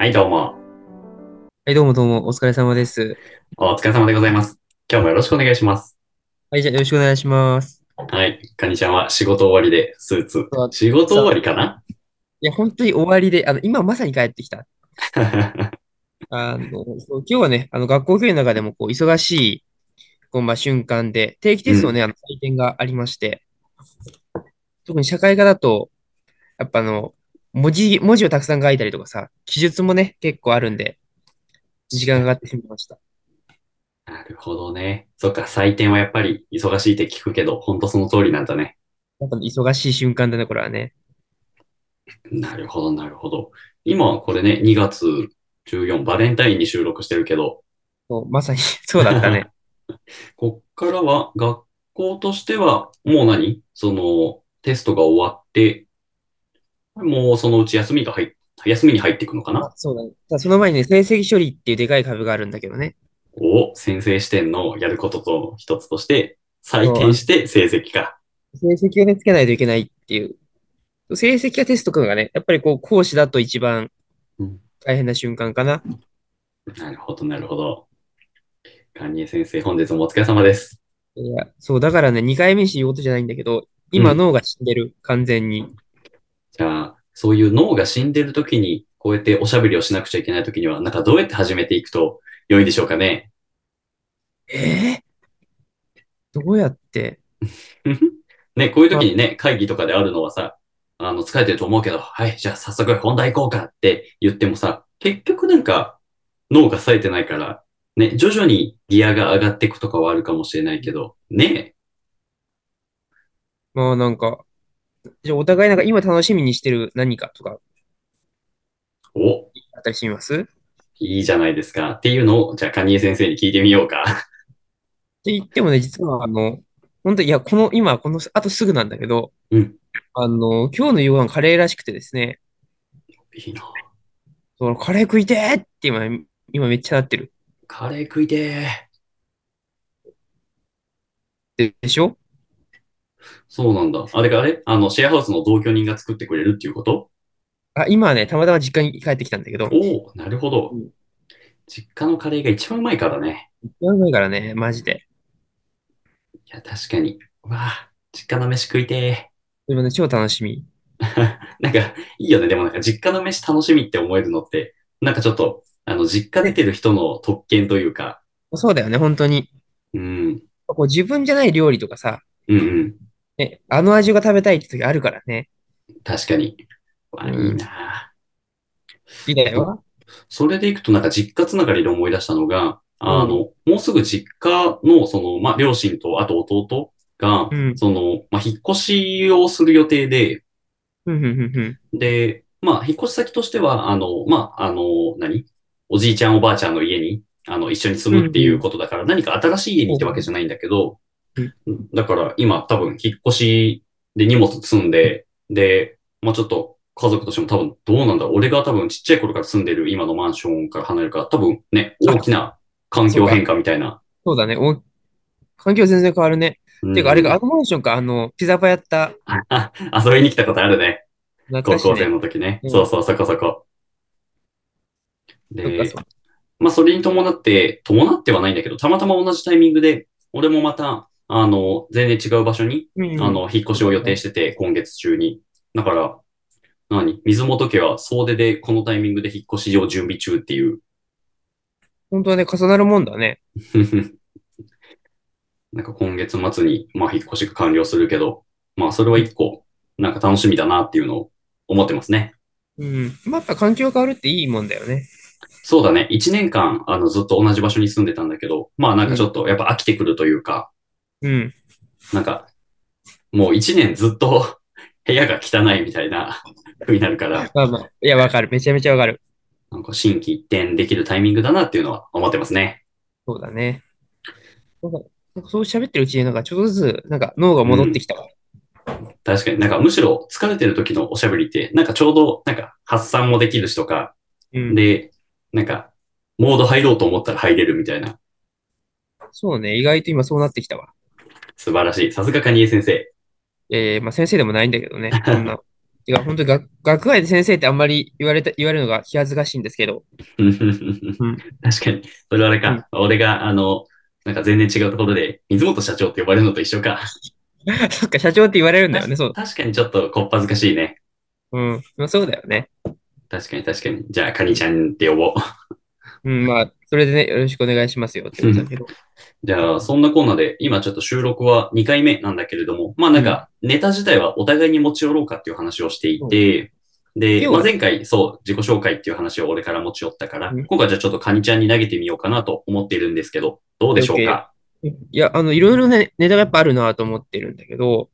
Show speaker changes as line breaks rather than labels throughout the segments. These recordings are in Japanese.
はい、どうも。
はい、どうもどうも、お疲れ様です。
お疲れ様でございます。今日もよろしくお願いします。
はい、じゃあよろしくお願いします。
はい、かにちゃんは仕事終わりでスーツ
そ。う
仕事終わりかな？い
や、本当に終わりで、あの、今まさに帰ってきた。あの、そう今日はね、あの、学校教員の中でも、こう、忙しい、こう、まあ、瞬間で、定期テストのね、あの、採点がありまして、特に社会科だと、やっぱあの、文字、文字をたくさん書いたりとかさ、記述もね、結構あるんで、時間がかかってしまいました。
なるほどね。そっか、採点はやっぱり忙しいって聞くけど、ほんとその通りなんだね。
やっぱ忙しい瞬間だね、これはね。
なるほど、なるほど。今はこれね、2月14、バレンタインに収録してるけど、
そうまさにそうだったね。
こっからは学校としては、もう何？その、テストが終わって、もうそのうち休みが入っ、休みに入っていくのかな？
あそうだね。ただその前にね、成績処理っていうでかい壁があるんだけどね。
を先生視点のやることと一つとして、採点して成績か。
成績をね、つけないといけないっていう。成績がテストくんがね、やっぱりこう、講師だと一番
うん
大変な瞬間かな。
なるほど、なるほど。カニエ先生、本日もお疲れ様です。
いや、そう、だからね、2回目にし言うことじゃないんだけど、今
うん
脳が死んでる、完全に。
じゃあ、そういう脳が死んでる時に、こうやっておしゃべりをしなくちゃいけない時には、なんかどうやって始めていくと良いでしょうかね？
えー？どうやって？
ね、こういう時にね、会議とかであるのはさ、あの、疲れてると思うけど、はい、じゃあ早速本題行こうかって言ってもさ、結局なんか脳が冴えてないから、ね、徐々にギアが上がっていくとかはあるかもしれないけど、ね。
まあなんか、じゃあお互いなんか今楽しみにしてる何かとか
お、
あったりします？って
いいじゃないですか。っていうのを、じゃあ、カニエ先生に聞いてみようか。
言ってもね、実はあの、本当いや、この、今、この、あとすぐなんだけど、
うん。
あの、今日の夕飯カレーらしくてですね、
いいな。
そのカレー食いてーって今、今めっちゃなってる。
カレー食いてー。
ででしょ？
そうなんだ。あれかあれあの、シェアハウスの同居人が作ってくれるっていうこと？
あ、今はね、たまたま実家に帰ってきたんだけど、
おおなるほど
うん。
実家のカレーが一番うまいからね。
やばいからね、マジで。
いや、確かに。うわあ、実家の飯食いて
でもね、超楽しみ。
ー。なんか、いいよね。でもなんか、実家の飯楽しみって思えるのって、なんかちょっと、あの、実家出てる人の特権というか、
そうだよね、本当に。
うん、
こう自分じゃない料理とかさ、
うんうん。
ね、あの味が食べたいって時あるからね。
確かに。わあ、い
うん
いな
いいだよ。
それでいくとなんか実家つながりで思い出したのが、あの、もうすぐ実家の、その、まあ、両親と、あと弟が、
うん
その、まあ、引っ越しをする予定で。で、まあ、引っ越し先としては、あの、まあ、あの、何？おじいちゃんおばあちゃんの家に、あの、一緒に住むっていうことだから、何か新しい家に行ったわけじゃないんだけど、だから今多分引っ越しで荷物積んで、で、まあちょっと家族としても多分どうなんだ俺が多分ちっちゃい頃から住んでる今のマンションから離れるから、多分ね、大きな環境変化みたいな。
そうだね。お環境全然変わるね。
うん
てか、あれが、あのマンションか、あの、ピザパやった、
あ 遊びに来たことあるね。高校生。の時ね。
うん
そうそう、そこそこ。でまあそれに伴って、伴ってはないんだけど、たまたま同じタイミングで、俺もまた、あの、全然違う場所に、
うん
あの、引っ越しを予定してて、今月中に。だから、何？水本家は総出でこのタイミングで引っ越しを準備中っていう。
本当はね、重なるもんだね。
なんか今月末に、まあ引っ越しが完了するけど、まあそれは一個、なんか楽しみだなっていうのを思ってますね。
うん。まあ、やっぱ環境が変わるっていいもんだよね。
そうだね。一年間、あの、ずっと同じ場所に住んでたんだけど、まあなんかちょっとやっぱ飽きてくるというか、
うん。
なんか、もう一年ずっと 部屋が汚いみたいな 風になるから、
まあまあ、いや、わかる。めちゃめちゃわかる。
なんか心機一転できるタイミングだなっていうのは思ってますね。
そうだね。なんか、なんかそう喋ってるうちになんかちょっとずつ、なんか脳が戻ってきたわ。
確かになんかむしろ疲れてる時のおしゃべりって、なんかちょうどなんか発散もできるしとか、
うん。
で、なんか、モード入ろうと思ったら入れるみたいな。
そうね。意外と今そうなってきたわ。
素晴らしい。さすがカニエ先生。
えー、まあ先生でもないんだけどね。こんな。てか、本当に学学外で先生ってあんまり言われた、言われるのが気恥ずかしいんですけど。うん。
確かに。それはあれか。うん、俺が、あの、なんか全然違うところで、水本社長って呼ばれるのと一緒か。
そっか、社長って言われるんだよね、そう。
確かにちょっとこっぱずかしいね。
うん。まあ、そうだよね。
確かに確かに。じゃあ、カニちゃんって呼ぼう。
うん、まあ、それでね、よろしくお願いしますよってことだけど。
じゃあ、そんなコーナーで、今ちょっと収録は2回目なんだけれども、まあなんか、ネタ自体はお互いに持ち寄ろうかっていう話をしていて、で、まあ、前回、そう、自己紹介っていう話を俺から持ち寄ったから、今回じゃあちょっとカニちゃんに投げてみようかなと思っているんですけど、どうでしょうか？
いや、あの、いろいろね、ネタがやっぱあるなと思ってるんだけど、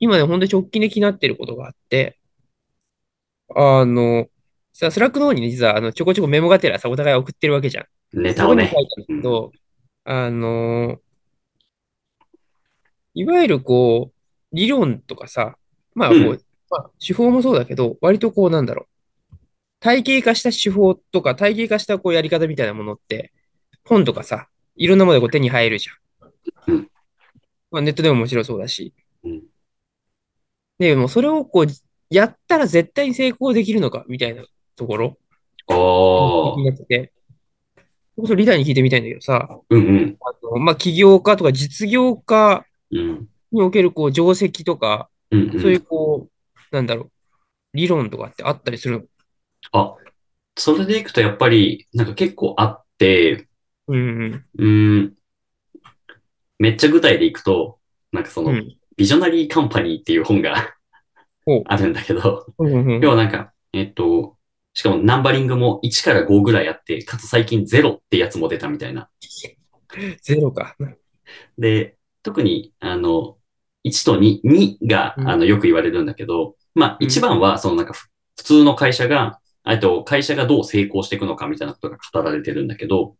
今ね、ほんと直近で気になってることがあって、あの、さ、スラックの方にね、実は、あの、ちょこちょこメモがてらさ、お互い送ってるわけじゃん。
ネタをね。
そこに書いたんだけど、うん、あの、いわゆるこう、理論とかさ、まあこう、うん、まあ、手法もそうだけど、割とこう、なんだろう。体系化した手法とか、体系化したこうやり方みたいなものって、本とかさ、いろんなものでこう手に入るじゃん。うん、まあ、ネットでももちろんそうだし。うん、でも、それをこう、やったら絶対に成功できるのかみたいなところ。
あ
あ。てそれリーダーに聞いてみたいんだけどさ、
うんうん。
あのまあ、起業家とか実業家におけるこう定石とか、うんうん、そういうこう、なんだろう、理論とかってあったりする
あ、それでいくとやっぱり、なんか結構あって、
うん、
うん、ん。めっちゃ具体でいくと、なんかその、うん、ビジョナリーカンパニーっていう本が あるんだけど、要はなんか、えっと、しかもナンバリングも1から5ぐらいあって、かつ最近0ってやつも出たみたいな。
0か。
で、特に、あの、1と2、2が、あの、よく言われるんだけど、まあ、一番は、そのなんか、普通の会社が、えっと、会社がどう成功していくのかみたいなことが語られてるんだけど、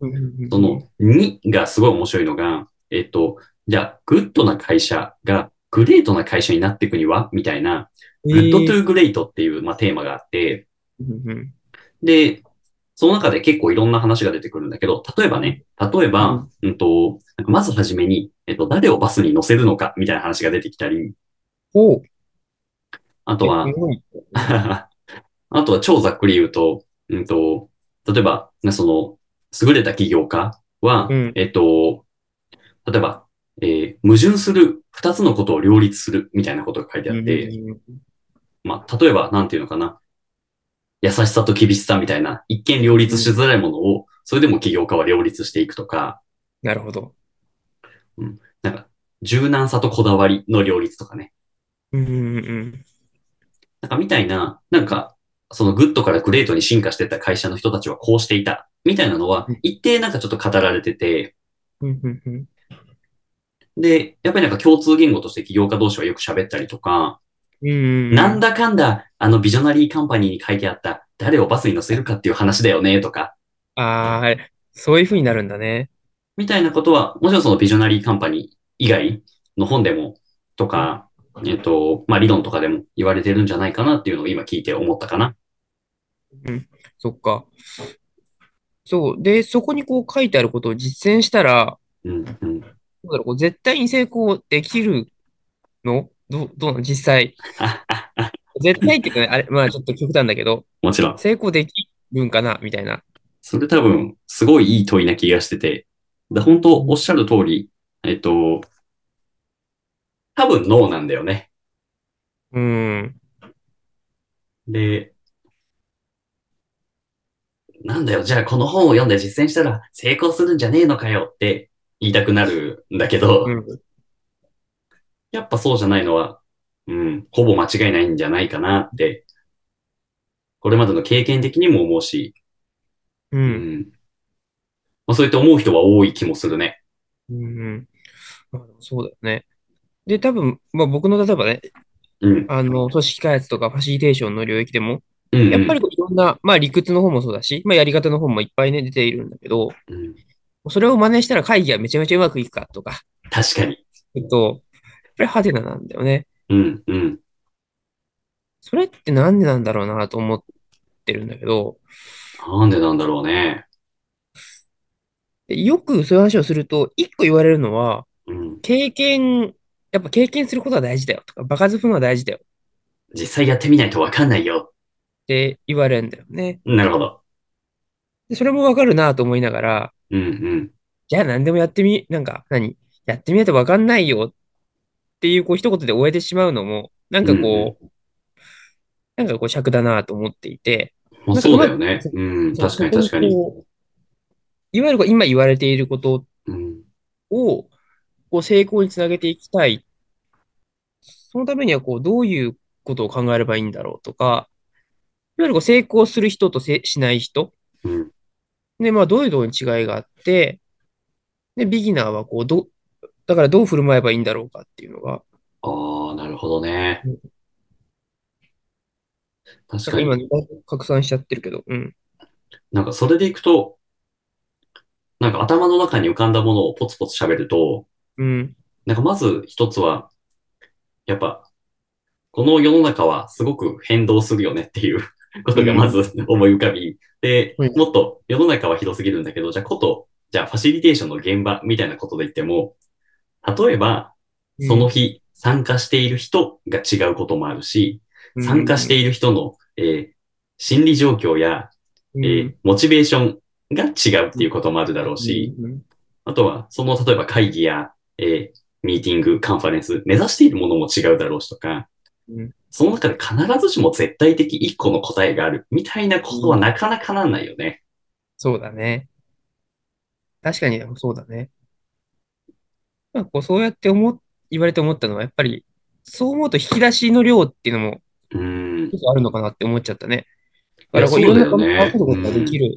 その2がすごい面白いのが、えっと、じゃあ、グッドな会社がグレートな会社になっていくには？みたいな、 Good to Great っていう、まあ、テーマがあって、で、その中で結構いろんな話が出てくるんだけど、例えばね、例えば、うん、うんと、まずはじめに、えっと、誰をバスに乗せるのかみたいな話が出てきたり、
お
あとは、あとは超ざっくり言うと、うんと、例えば、その、優れた起業家は、うん、えっと、例えば、えー、矛盾する二つのことを両立するみたいなことが書いてあって、うん、まあ、例えば、なんていうのかな。優しさと厳しさみたいな、一見両立しづらいものを、それでも起業家は両立していくとか。
なるほど。
うん。なんか、柔軟さとこだわりの両立とかね。
うんうんうん。
なんかみたいな、なんか、そのグッドからグレートに進化してた会社の人たちはこうしていた、みたいなのは、一定なんかちょっと語られてて、で、やっぱりなんか共通言語として起業家同士はよく喋ったりとか、なんだかんだ、あのビジョナリーカンパニーに書いてあった、誰をバスに乗せるかっていう話だよね、とか。
ああ、そういう風になるんだね。
みたいなことは、もちろんそのビジョナリーカンパニー以外の本でも、とか、えっと、まあ、理論とかでも言われてるんじゃないかなっていうのを今聞いて思ったかな。
うん、そっか。そう。で、そこにこう書いてあることを実践したら、
うん、うん。
だろう、絶対に成功できるの？どう、どうなの？実際。絶対っていうかね、あれ、まあちょっと極端だけど、
もちろん。
成功できるんかなみたいな。
それ多分、すごいいい問いな気がしてて、だ本当おっしゃる通り、えっと、多分ノーなんだよね。
うん。
で、なんだよ、じゃあこの本を読んで実践したら成功するんじゃねえのかよって言いたくなるんだけど、うん、やっぱそうじゃないのは、うん、ほぼ間違いないんじゃないかなって、これまでの経験的にも思うし、
うん。うん、
まあ、そうやって思う人は多い気もするね。
うん。まあ、そうだよね。で、多分、まあ僕の例えばね、
うん、
あの、組織開発とかファシリテーションの領域でも、
うんうん、
やっぱりいろんな、まあ理屈の方もそうだし、まあやり方の方もいっぱいね、出ているんだけど、
うん、
それを真似したら会議がめちゃめちゃうまくいくかとか。
確かに。
えっと、れ派手ななんだよね。
うんうん。
それってなんでなんだろうなと思ってるんだけど、
なんでなんだろうね。
よくそういう話をすると、一個言われるのは、
うん。
経験、やっぱ経験することは大事だよとか、場数踏むのは大事だよ。
実際やってみないとわかんないよ。
って言われるんだよね。
なるほど。
でそれもわかるなと思いながら、
うんうん。
じゃあ何でもやってみ、なんか、何？やってみないとわかんないよっていう、こう、一言で終えてしまうのも、なんかこう、なんかこう、尺だなと思っていて、
まあ、そうだよね。
そう
うん、確かに確かに。
いわゆる今言われていること
うん、
を、こう、成功につなげていきたい。そのためには、こう、どういうことを考えればいいんだろうとか、いわゆるこう成功する人とせしない人。
うん、
で、まあ、どういうところに違いがあって、で、ビギナーはこう、ど、だからどう振る舞えばいいんだろうかっていうのが、
ああ、なるほどね
うん。
確かに。
今、拡散しちゃってるけど、うん。
なんかそれでいくと、なんか頭の中に浮かんだものをポツポツ喋ると、
うん。
なんかまず一つは、やっぱ、この世の中はすごく変動するよねっていう ことがまず思い浮かび、で
うん、
もっと世の中は広すぎるんだけど、じゃあこと、じゃあファシリテーションの現場みたいなことで言っても、例えば、その日参加している人が違うこともあるし、参加している人の、えー心理状況や、
うん、
えーモチベーションが違うっていうこともあるだろうし、
うん
あとは、その、例えば会議や、えーミーティング、カンファレンス、目指しているものも違うだろうしとか、
うん
その中で必ずしも絶対的一個の答えがある、みたいなことはなかなかなんないよね。
そうだね。確かにそうだね。まあ、こうそうやって思っ、言われて思ったのは、やっぱり、そう思うと引き出しの量っていうのもあるのかなって思っちゃったね。だからこういろんな
そうだよね
アウトプットができる、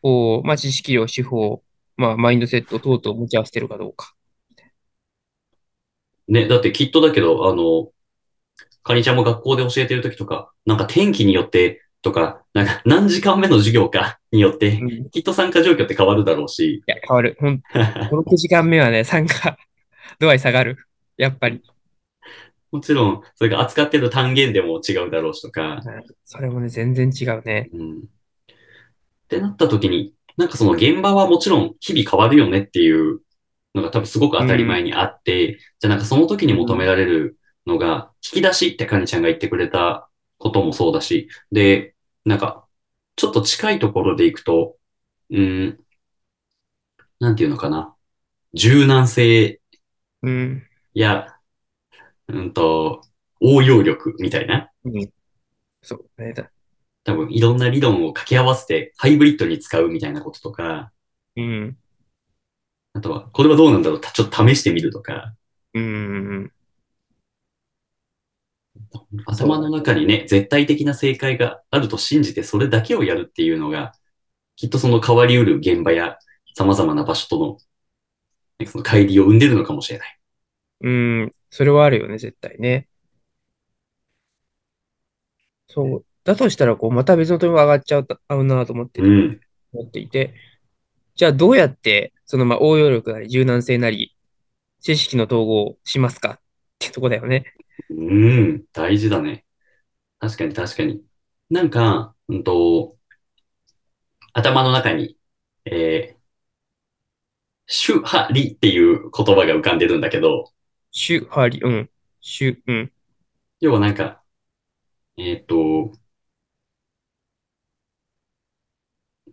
こう、まあ、知識量、手法、まあ、マインドセット等々を持ち合わせてるかどうか。
ね、だってきっとだけど、あの、かにちゃんも学校で教えてるときとか、なんか天気によってとか、なんか何時間目の授業かによって
う、ん、い
きっと参加状況って変わるだろうし、
や、変わる。ほん、5、6時間目はね、参加度合い下がる。やっぱり。
もちろん、それが扱ってる単元でも違うだろうしとか、
それもね、全然違うね。
うん。ってなった時に、なんかその現場はもちろん日々変わるよねっていうのが多分すごく当たり前にあって、じゃあなんかその時に求められるのが、引き出しってカニちゃんが言ってくれたこともそうだし、で、なんか、ちょっと近いところでいくと、うん、なんていうのかな。柔軟性
うん。
や、うんと、応用力みたいな。
うん。そうね。だ
多分いろんな理論を掛け合わせてハイブリッドに使うみたいなこととか、
うん。
あとは、これはどうなんだろうたちょっと試してみるとか、
うん。
頭の中にね、絶対的な正解があると信じてそれだけをやるっていうのが、きっとその変わりうる現場や様々な場所との、ねその乖離を生んでるのかもしれない。
うん。それはあるよね、絶対ね。そう。だとしたら、こう、また別の問いも上がっちゃう合うなと思って、
うん。
思っていて、じゃあどうやって、その、まあ、応用力なり、柔軟性なり、知識の統合をしますかってとこだよね。
うん。大事だね。確かに確かに。なんか、うんと、頭の中に、えー、主張理っていう言葉が浮かんでるんだけど、
シュ、ハリ、うん。シュ、うん。
要はなんか、えっ、と、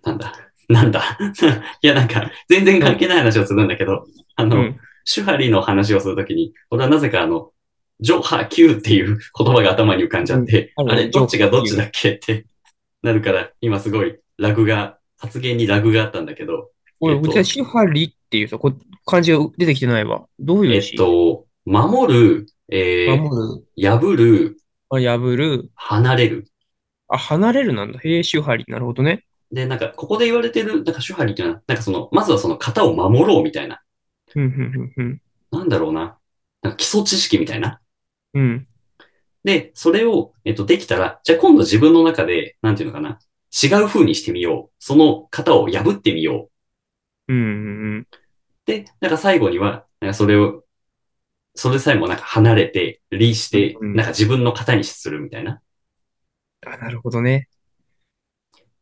なんだ、なんだ。いや、なんか、全然関係ない話をするんだけど、あの、
うん。
シュハリの話をするときに、俺はなぜかあの、ジョハキューっていう言葉が頭に浮かんじゃって、
うんあ
れ、どっちがどっちだっけって なるから、今すごいラグが、発言にラグがあったんだけど、
俺、
えっと
うちはシュハリっていうさ、こ漢字が出てきてないわ。どういう
えっ
字
と、守る、えー、
守る、
破る、
あ破る、
離れる。
あ、離れるなんだ。へえ、シュハリ。なるほどね。
で、なんか、ここで言われてる、なんか、シュハリっていうのは、なんかその、まずはその型を守ろうみたいな、
うん、うん、うん、
なんだろうな、なんか基礎知識みたいな。
うん。うん。
で、それを、えっと、できたら、じゃあ今度自分の中で、なんていうのかな、違う風にしてみよう。その型を破ってみよう。
うん、うん、
で、なんか最後には、なんかそれを、それさえもなんか離れて、離して、
うん
なんか自分の型にするみたいな。っ
あ、なるほどね。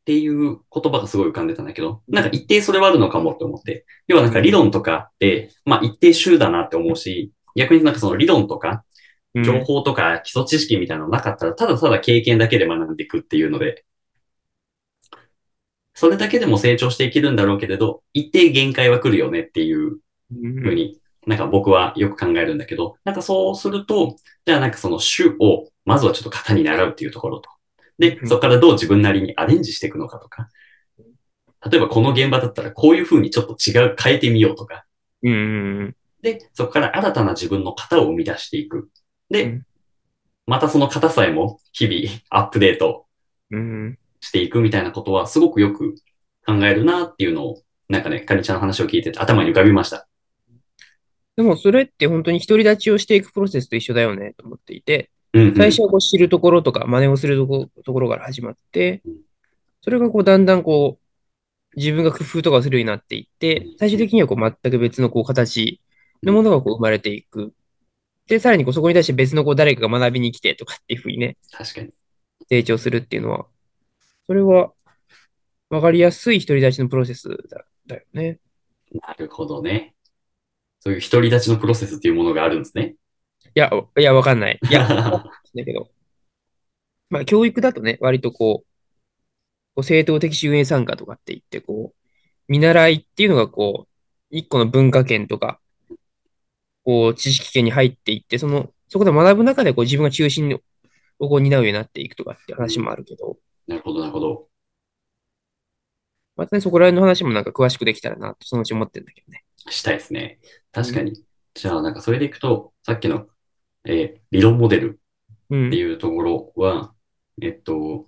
ていう言葉がすごい浮かんでたんだけど、なんか一定それはあるのかもって思って。要はなんか理論とかって、まあ一定週だなって思うし、逆になんかその理論とか、情報とか基礎知識みたいなのなかったら、ただただ経験だけで学んでいくっていうので、それだけでも成長していけるんだろうけれど、一定限界は来るよねっていうふうに、なんか僕はよく考えるんだけど、なんかそうすると、じゃあなんかその種を、まずはちょっと型に習うっていうところと。で、そこからどう自分なりにアレンジしていくのかとか。例えばこの現場だったらこういうふうにちょっと違う変えてみようとか。で、そこから新たな自分の型を生み出していく。で、またその型さえも日々アップデート。していくみたいなことはすごくよく考えるなっていうのを、なんかね、かりちゃんの話を聞いてて頭に浮かびました。
でもそれって本当に独り立ちをしていくプロセスと一緒だよねと思っていて、うんうん、最初はこう知るところとか真似をするとこところから始まって、それがこうだんだんこう自分が工夫とかするようになっていって、最終的にはこう全く別のこう形のものがこう生まれていく。で、さらにこうそこに対して別のこう誰かが学びに来てとかっていうふうにね、
確かに。
成長するっていうのは、それは分かりやすい独り立ちのプロセスだだよね。
なるほどね。そういう独り立ちのプロセスっていうものがあるんですね。
いや、いや、わかんない。いや、だけど。まあ、教育だとね、割とこう、こう正当的主演参加とかって言って、こう、見習いっていうのがこう、一個の文化圏とか、こう、知識圏に入っていって、その、そこで学ぶ中でこう自分が中心をこう担うようになっていくとかって話もあるけど。
なるほど、なるほど。
またね、そこら辺の話もなんか詳しくできたらなと、そのうち思ってるんだけどね。
したいですね。確かに。うん、じゃあ、なんかそれでいくと、さっきの、えー、理論モデルっていうところは、うん、えっと、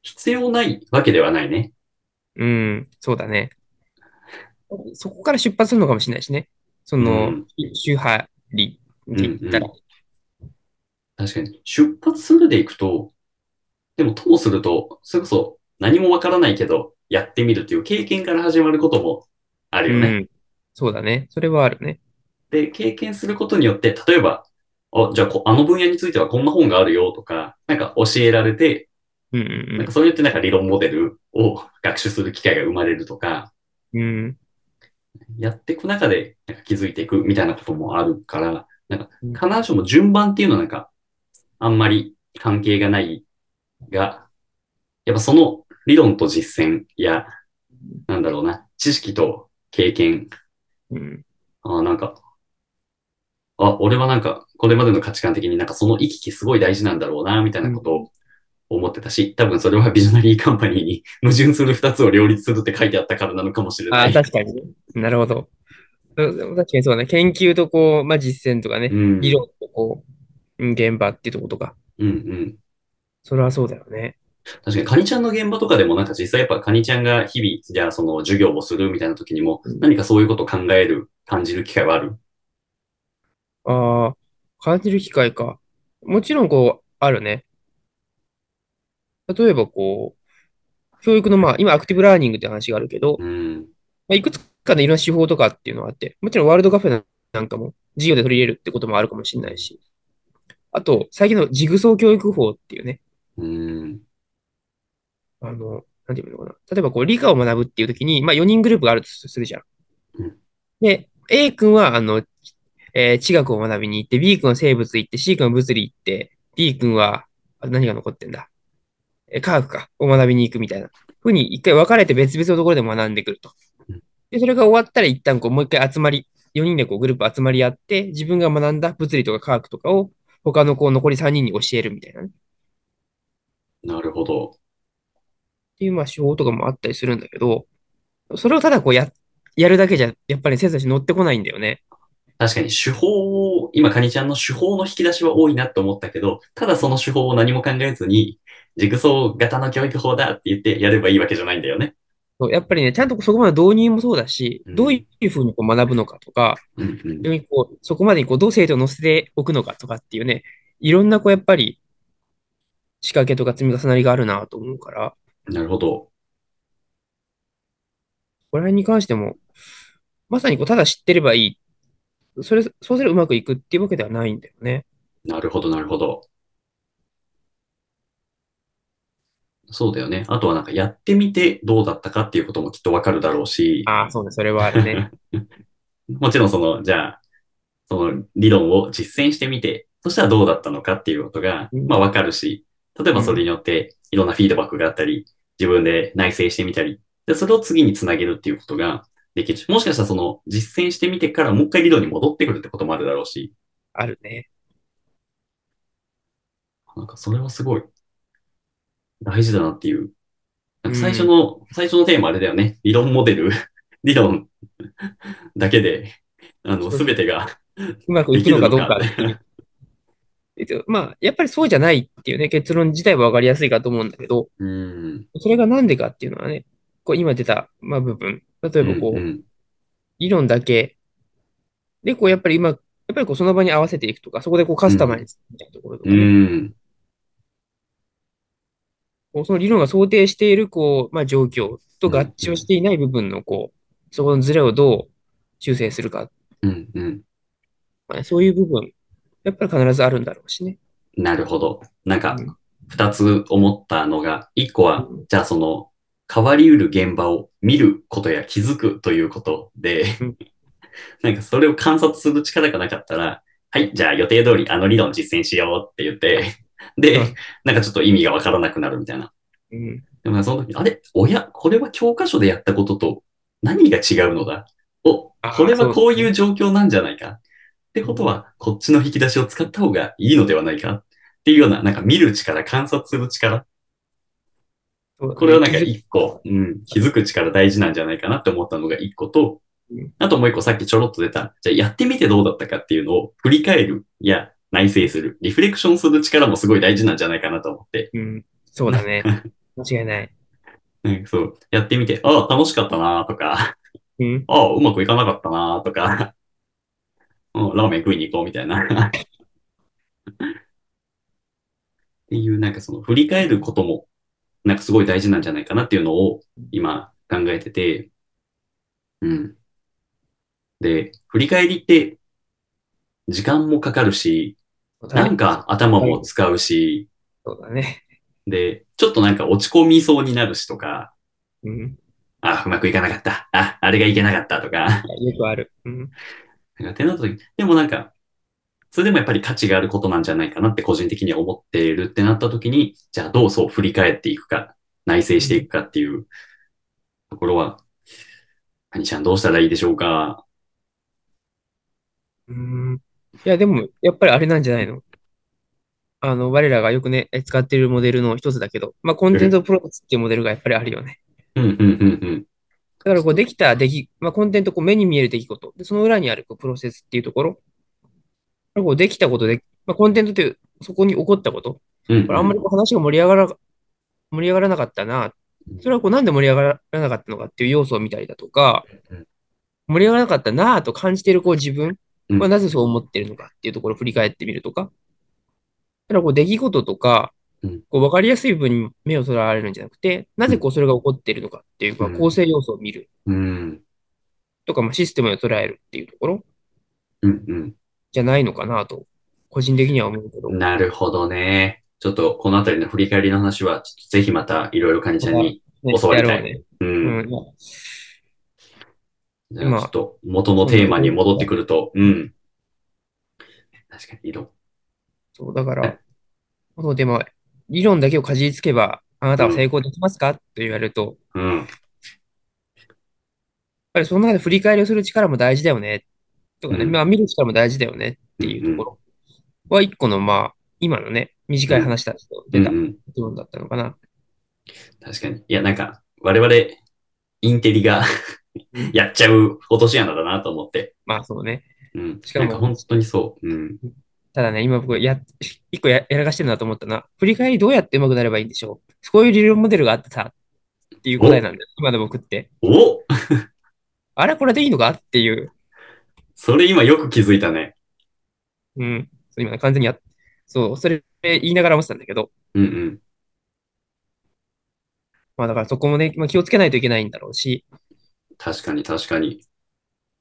必要ないわけではないね。
うん、そうだね。そこから出発するのかもしれないしね。その、うん、周波理って言ったら、うん
うん。確かに。出発するでいくと、でも、ともすると、それこそ何もわからないけど、やってみるっていう経験から始まることもあるよね。うん、
そうだね。それはあるね。
で、経験することによって、例えば、あ、じゃあ、あの分野についてはこんな本があるよとか、なんか教えられて、
うんうんうん、
なんかそうやってなんか理論モデルを学習する機会が生まれるとか、
うん、
やっていく中でなんか気づいていくみたいなこともあるから、なんか必ずしも順番っていうのはなんか、あんまり関係がないが、やっぱその理論と実践や、なんだろうな、知識と経験、
うん、
あなんか、あ、俺はなんか、これまでの価値観的になんかその行き来すごい大事なんだろうな、みたいなことを思ってたし、多分それはビジョナリーカンパニーに 矛盾する二つを両立するって書いてあったからなのかもしれない。
あ、確かに。なるほど。確かにそうだね。研究とこう、まあ、実践とかね、うん、理論とこう、現場っていうとことか。
うんうん。
それはそうだよね。
確かに、カニちゃんの現場とかでもなんか実際やっぱカニちゃんが日々、じゃあその授業をするみたいな時にも、何かそういうことを考える、感じる機会はある？
ああ、感じる機会か。もちろんこう、あるね。例えばこう、教育のまあ、今アクティブラーニングって話があるけど、
うん、
まあ、いくつかのいろんな手法とかっていうのがあって、もちろんワールドカフェなんかも授業で取り入れるってこともあるかもしれないし、あと、最近のジグソー教育法っていうね、
うん、
あの、なんていうのかな。例えばこう理科を学ぶっていうときに、まあ4人グループがあるとするじゃん。
うん、
で、A 君は、あの、えー、地学を学びに行って、B 君は生物行って、C 君は物理行って、D 君は、何が残ってんだ？えー、科学か、を学びに行くみたいな。ふうに一回分かれて別々のところで学んでくると。で、それが終わったら一旦こう、もう一回集まり、4人でこうグループ集まり合って、自分が学んだ物理とか科学とかを他のこう残り3人に教えるみたいなね。
なるほど。
っていうまあ手法とかもあったりするんだけど、それをただこうや、やるだけじゃ、やっぱり先生たち乗ってこないんだよね。
確かに手法を、今、カニちゃんの手法の引き出しは多いなと思ったけど、ただその手法を何も考えずに、ジグソー型の教育法だって言ってやればいいわけじゃないんだよね。
そうやっぱりね、ちゃんとそこまで導入もそうだし、うん、どういうふうにこう学ぶのかとか、
うんうん、
こうそこまでにこうどう生徒を乗せておくのかとかっていうね、いろんなこうやっぱり仕掛けとか積み重なりがあるなと思うから、
なるほど。こ
こら辺に関しても、まさにこうただ知ってればいい。それ、そうすればうまくいくっていうわけではないんだよね。
なるほど、なるほど。そうだよね。あとはなんかやってみてどうだったかっていうこともきっとわかるだろうし。
ああ、そうね。それはあるね。
もちろんその、じゃあ、その理論を実践してみて、そそしたらどうだったのかっていうことが、
うん
まあわかるし、例えばそれによっていろんなフィードバックがあったり、自分で内省してみたり、でそれを次につなげるっていうことができるし、もしかしたらその実践してみてからもう一回理論に戻ってくるってこともあるだろうし、
あるね。
なんかそれはすごい大事だなっていう。なんか最初の、最初のテーマあれだよね。理論モデル。理論だけで、あの、すべてが
うまくいくのかどうかまあ、やっぱりそうじゃないっていうね、結論自体は分かりやすいかと思うんだけど、
うん。
それがなんでかっていうのはね、こう今出た、まあ、部分、例えばこう、
うんうん
理論だけで、こうやっぱり今、やっぱりこうその場に合わせていくとか、そこでこうカスタマイズみたいなところとか
う
ね、
ん。
その理論が想定しているこう、まあ、状況と合致をしていない部分のこう、そこのズレをどう修正するか、
うん。うん。
まあね、そういう部分、やっぱり必ずあるんだろうしね。
なるほど。なんか
うん、
二つ思ったのが、一個は
うん、
じゃあその、変わりうる現場を見ることや気づくということで
うん、
なんかそれを観察する力がなかったら、はい、じゃあ予定通りあの理論実践しようって言って、で
うん、
なんかちょっと意味がわからなくなるみたいな。
うん。
でもその時、あれ？おや、これは教科書でやったことと何が違うのだ？お、これはこういう状況なんじゃないか？ってことは、こっちの引き出しを使った方がいいのではないか？っていうような、なんか見る力、観察する力？これはなんか一個、うん、気づく力大事なんじゃないかなって思ったのが一個と
うん、
あともう一個さっきちょろっと出た、じゃあやってみてどうだったかっていうのを振り返る。や内省する、リフレクションする力もすごい大事なんじゃないかなと思って。
うん。そうだね。間違いない。
うん、そう。やってみて、ああ、楽しかったなとか、
うん？
あ あ、うまくいかなかったなとか、うん、ラーメン食いに行こうみたいな。っていう、なんかその振り返ることも、なんかすごい大事なんじゃないかなっていうのを今考えてて、うん。で、振り返りって時間もかかるし、なんか頭も使うし、
そうだね。
で、ちょっとなんか落ち込みそうになるしとか、
うん。
あ、うまくいかなかった。あ、あれがいけなかったとか、
よくある。うん。
なんかってなった時、でもなんか、それでもやっぱり価値があることなんじゃないかなって個人的には思っているってなった時に、じゃあどうそう振り返っていくか、内省していくかっていうところは、何ちゃんどうしたらいいでしょうか？
うん。いや、でも、やっぱりあれなんじゃないの？あの、我らがよくね、使っているモデルの一つだけど、まあ、コンテンツプロセスっていうモデルがやっぱりあるよね。
うん、うん、うん、
だから、こう、できた出来、まあ、コンテンツ、こう、目に見える出来事。で、その裏にあるこうプロセスっていうところ。こう、できたことで、まあ、コンテンツという、そこに起こったこと。
うん。
これあんまりこう話が盛り上がら、盛り上がらなかったな。それはこう、なんで盛り上がらなかったのかっていう要素を見たりだとか
うん、
盛り上がらなかったなぁと感じているこう自分
うん
はなぜそう思っているのかっていうところを振り返ってみるとか。だからこう、出来事とか
うん、
こう、わかりやすい部分に目を取られるんじゃなくて、なぜこう、それが起こっているのかっていう、まあ、
うん
構成要素を見る
うん、
とか、まあ、システムを捉えるっていうところ
うん、うん。
じゃないのかなと、個人的には思うけど。
なるほどね。ちょっとこのあたりの振り返りの話は、ぜひまたいろいろカニちゃんに、
ね
教わりたい
やろうね。
う。
うんん。いや
じゃあちょっと元のテーマに戻ってくると、うん。確かに色。
そう、だから、そうでも、理論だけをかじりつけば、あなたは成功できますか、と言われると、やっ
うん。
ぱりその中で振り返りをする力も大事だよね、とかね、
うん
まあ見る力も大事だよねっていうところは一個の、まあ、今のね、短い話たちと出た。部分だったのかな。
確かに。いや、なんか、我々、インテリが やっちゃう落とし穴だなと思って。
まあそうね。
うん。
しかも
なんか本当にそう。うん。
ただね、今僕や、一個ややらかしてるなと思ったのは、振り返りどうやって上手くなればいいんでしょう？そういう理論モデルがあってさ、っていう答えなんだよ、今の僕って。
お
あれこれでいいのか？っていう。
それ今よく気づいたね。
うん。そう今ね完全にやっ、そう、それ言いながら思ってたんだけど、
うんうん。
まあだからそこもね、まあ、気をつけないといけないんだろうし、
確かに確かに。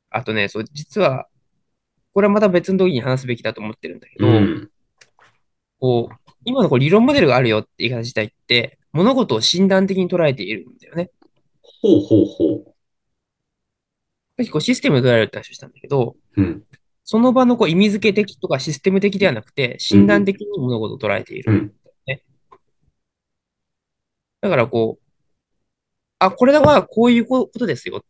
あとね、そう、実は、これはまた別の時に話すべきだと思ってるんだけど、
うん。
こう、今のこう理論モデルがあるよって言い方自体って、物事を診断的に捉えているんだよね。
ほうほうほ
さっきこうシステムで捉えるって話をしたんだけど、
う。うん。
その場のこう意味付け的とかシステム的ではなくて、診断的に物事を捉えている。
うん。
だからこう、あ、これはこういうことですよ。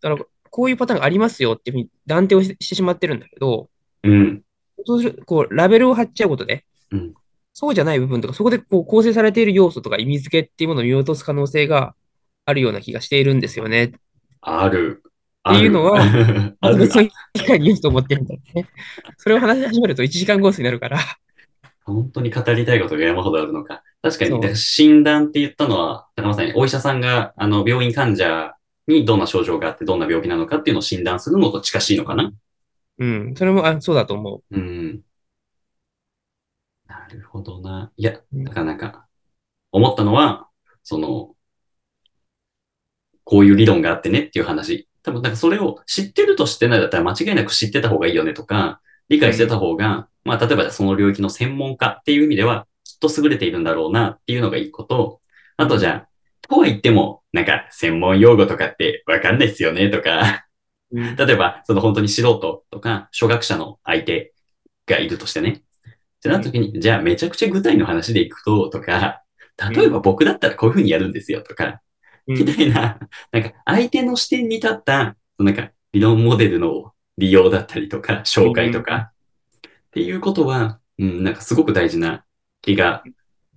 だからこういうパターンがありますよっていうふうに断定をししてしまってるんだけど、
うん。
そうするこうラベルを貼っちゃうことで、
うん
そうじゃない部分とか、そこでこう構成されている要素とか意味付けっていうものを見落とす可能性があるような気がしているんですよね。
ある。
っていうのは別の機会に言うと思ってるんだよね。それを話し始めると1時間コースになるから。
本当に語りたいことが山ほどあるのか。確かに、
そう
だから診断って言ったのは、高間さんにお医者さんが、あの、病院患者にどんな症状があって、どんな病気なのかっていうのを診断するのと近しいのかな
うん。それも、あ、そうだと思
うん。なるほどな。いや、
うん
なかなか、思ったのは、その、こういう理論があってねっていう話。多分、なんかそれを知ってると知ってないだったら間違いなく知ってた方がいいよねとか、理解してた方が、まあ、例えばその領域の専門家っていう意味では、きっと優れているんだろうなっていうのが一個と、あとじゃあ、とは言っても、なんか専門用語とかってわかんないっすよねとか。例えば、その本当に素人とか、初学者の相手がいるとしてね。ってなった時に、じゃあめちゃくちゃ具体の話でいくと、とか、例えば僕だったらこういうふうにやるんですよ、とか、
うん
みたいな、なんか相手の視点に立った、なんか理論モデルの利用だったりとか、紹介とか、っていうことは、うん、なんかすごく大事な気が、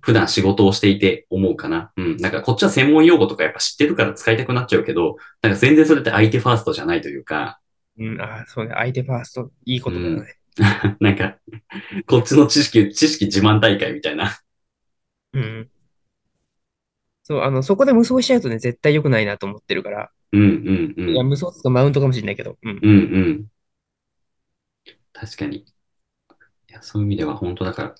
普段仕事をしていて思うかな。うん、なんかこっちは専門用語とかやっぱ知ってるから使いたくなっちゃうけど、なんか全然それって相手ファーストじゃないというか、
うん、あ、そうね。相手ファースト、いいことだよね。
なんか、こっちの知識、知識自慢大会みたいな。
うん。そう、あの、そこで無双しちゃうとね、絶対良くないなと思ってるから。
うんうんうん。
いや、無双とかマウントかもしれないけど。うん。
うんうん。確かに。いや、そういう意味では本当だから。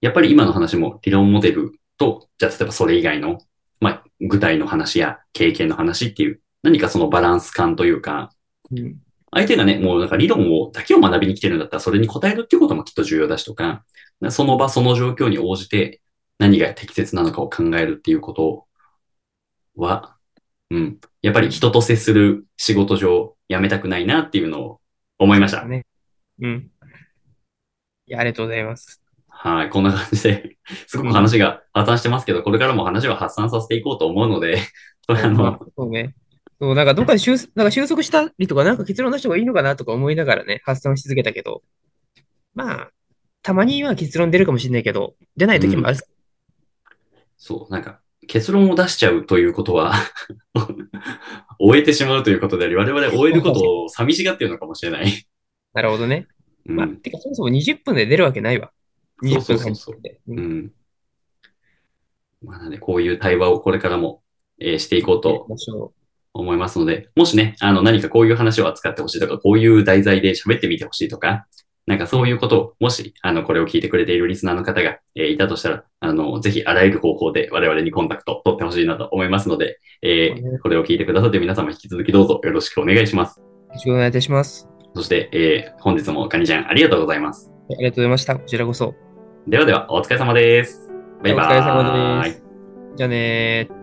やっぱり今の話も理論モデルと、じゃあ例えばそれ以外の、まあ、具体の話や経験の話っていう、何かそのバランス感というか、
うん。
相手がね、もうなんか理論を、だけを学びに来てるんだったら、それに答えるっていうこともきっと重要だしとか、その場その状況に応じて何が適切なのかを考えるっていうことは、うん。やっぱり人と接する仕事上やめたくないなっていうのを思いました。
ね。うん。いや、ありがとうございます。
はい。こんな感じで、すごく話が破綻してますけど、これからも話は発散させていこうと思うので、あ
まあ
の、
そうね。そう、なんかどっかで収なんか収束したりとか、なんか結論出した方がいいのかなとか思いながらね、発散し続けたけど、まあ、たまには結論出るかもしれないけど、出ない時もある。
そう、なんか、結論を出しちゃうということは、終えてしまうということであり、我々終えることを寂しがっているのかもしれない。
なるほどね。
うん。
まあ、てか、そもそも20分で出るわけないわ。20
そう
分
そうそう
30分で。
う
うん
ん。まあ、なんで、こういう対話をこれからも、えーしていこうと思いますので、もしね、あの、何かこういう話を扱ってほしいとか、こういう題材で喋ってみてほしいとか、なんかそういうことを、もし、あの、これを聞いてくれているリスナーの方が、えーいたとしたら、あの、ぜひあらゆる方法で我々にコンタクト取ってほしいなと思いますので、えー
ね
これを聞いてくださって皆様引き続きどうぞよろしくお願いします。
う。よろしくお願いいたします。
そして、えー本日もカニちゃんありがとうございます。
ありがとうございました。こちらこそ。
ではでは、お疲れ様です。バイバーイ。
お疲れ様です。じゃあねー。